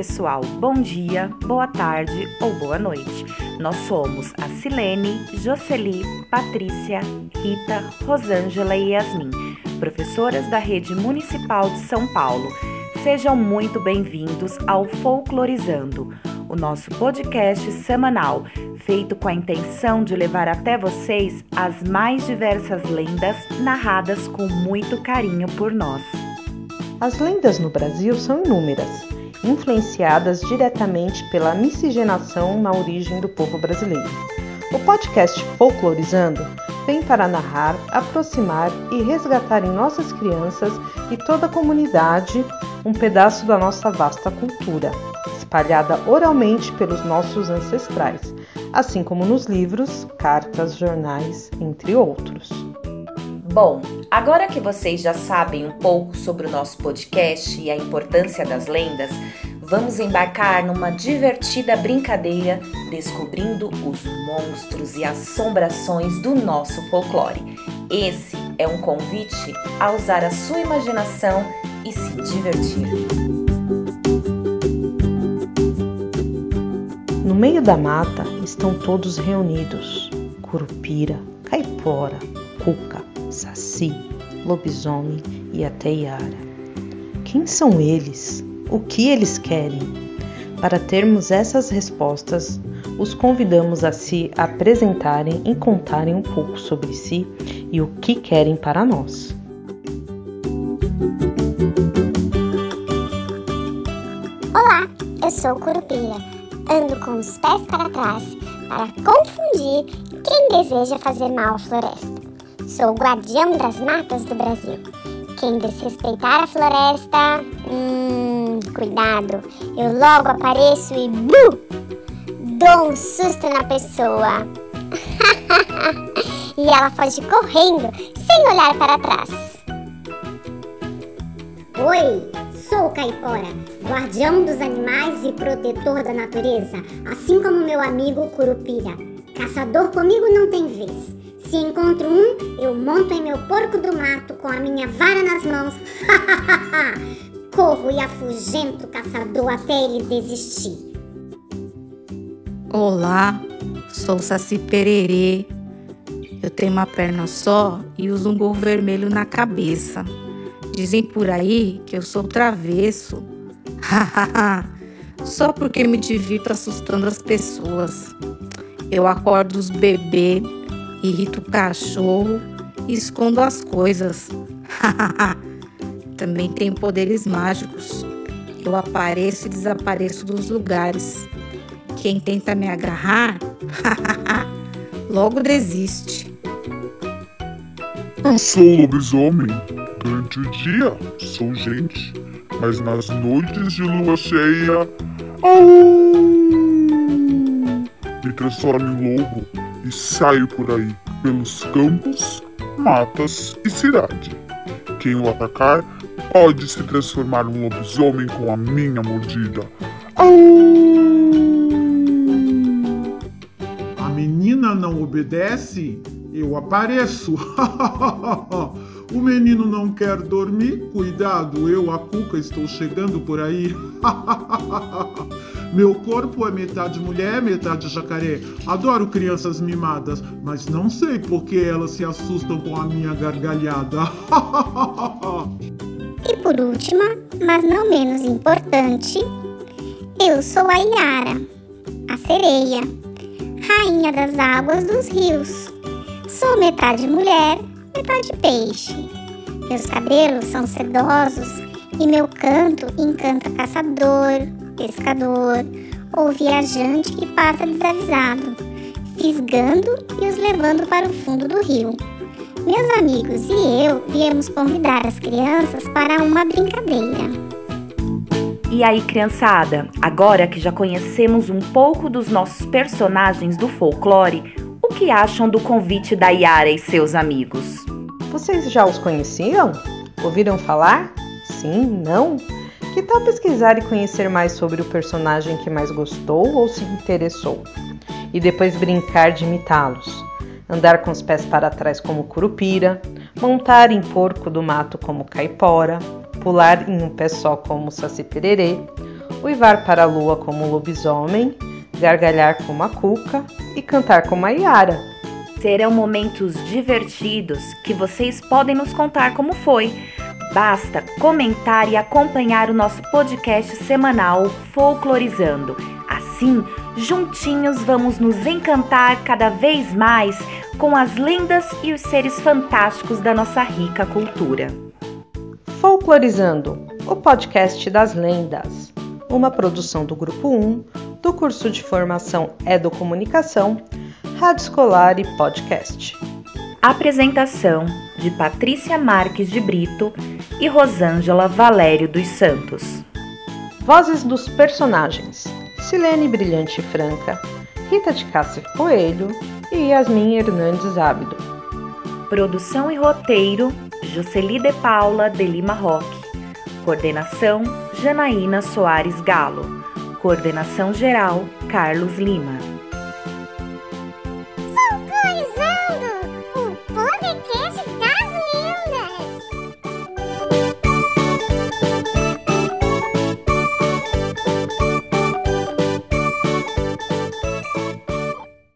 pessoal, bom dia, boa tarde ou boa noite. Nós somos a Silene, Jocely, Patrícia, Rita, Rosângela e Yasmin, professoras da Rede Municipal de São Paulo. Sejam muito bem-vindos ao Folclorizando, o nosso podcast semanal, feito com a intenção de levar até vocês as mais diversas lendas narradas com muito carinho por nós. As lendas no Brasil são inúmeras, influenciadas diretamente pela miscigenação na origem do povo brasileiro. O podcast Folclorizando vem para narrar, aproximar e resgatar em nossas crianças e toda a comunidade um pedaço da nossa vasta cultura, espalhada oralmente pelos nossos ancestrais, assim como nos livros, cartas, jornais, entre outros. Bom, agora que vocês já sabem um pouco sobre o nosso podcast e a importância das lendas, vamos embarcar numa divertida brincadeira descobrindo os monstros e assombrações do nosso folclore. Esse é um convite a usar a sua imaginação e se divertir. No meio da mata estão todos reunidos: curupira, caipora, cuca, saci, lobisomem e até Yara. Quem são eles? O que eles querem? Para termos essas respostas, os convidamos a se apresentarem e contarem um pouco sobre si e o que querem para nós. Olá, eu sou Curupira. Ando com os pés para trás para confundir quem deseja fazer mal à floresta. Sou o guardião das matas do Brasil. Quem desrespeitar a floresta, hum, cuidado, eu logo apareço e bu! Dou um susto na pessoa. e ela foge correndo, sem olhar para trás. Oi, sou o Caipora, guardião dos animais e protetor da natureza, assim como meu amigo Curupira. Caçador comigo não tem vez. Se encontro um, eu monto em meu porco do mato com a minha vara nas mãos. Corro e afugento o caçador até ele desistir. Olá, sou Saci Pererê. Eu tenho uma perna só e uso um gorro vermelho na cabeça. Dizem por aí que eu sou travesso. Só porque me divirto assustando as pessoas. Eu acordo os bebês irrito o cachorro e escondo as coisas. Também tenho poderes mágicos. Eu apareço e desapareço dos lugares. Quem tenta me agarrar, logo desiste. Eu sou lobisomem. Durante o dia, sou gente. Mas nas noites de lua cheia, au! me transformo em lobo e saio por aí pelos campos, matas e cidade. Quem o atacar pode se transformar num lobisomem com a minha mordida. A menina não obedece, eu apareço. o menino não quer dormir, cuidado, eu, a Cuca, estou chegando por aí. Meu corpo é metade mulher, metade jacaré. Adoro crianças mimadas, mas não sei por que elas se assustam com a minha gargalhada. e por última, mas não menos importante, eu sou a Iara, a sereia, rainha das águas dos rios. Sou metade mulher, metade peixe. Meus cabelos são sedosos e meu canto encanta caçador, pescador ou viajante que passa desavisado, fisgando e os levando para o fundo do rio. Meus amigos e eu viemos convidar as crianças para uma brincadeira. E aí, criançada, agora que já conhecemos um pouco dos nossos personagens do folclore, o que acham do convite da Yara e seus amigos? Vocês já os conheciam? Ouviram falar? Sim? Não? Que tal pesquisar e conhecer mais sobre o personagem que mais gostou ou se interessou? E depois brincar de imitá-los. Andar com os pés para trás como curupira, montar em porco do mato como caipora, pular em um pé só como saci pererê, uivar para a lua como lobisomem, gargalhar como a cuca e cantar como a Iara. Serão momentos divertidos que vocês podem nos contar como foi. Basta comentar e acompanhar o nosso podcast semanal Folclorizando. Assim, juntinhos vamos nos encantar cada vez mais com as lendas e os seres fantásticos da nossa rica cultura. Folclorizando, o podcast das lendas, uma produção do Grupo 1, do curso de formação Educomunicação, Rádio Escolar e Podcast. Apresentação de Patrícia Marques de Brito e Rosângela Valério dos Santos. Vozes dos personagens: Silene Brilhante Franca, Rita de Cássia Coelho e Yasmin Hernandes Ábido. Produção e roteiro: Jocely de Paula de Lima Roque. Coordenação: Janaína Soares Galo. Coordenação geral: Carlos Lima.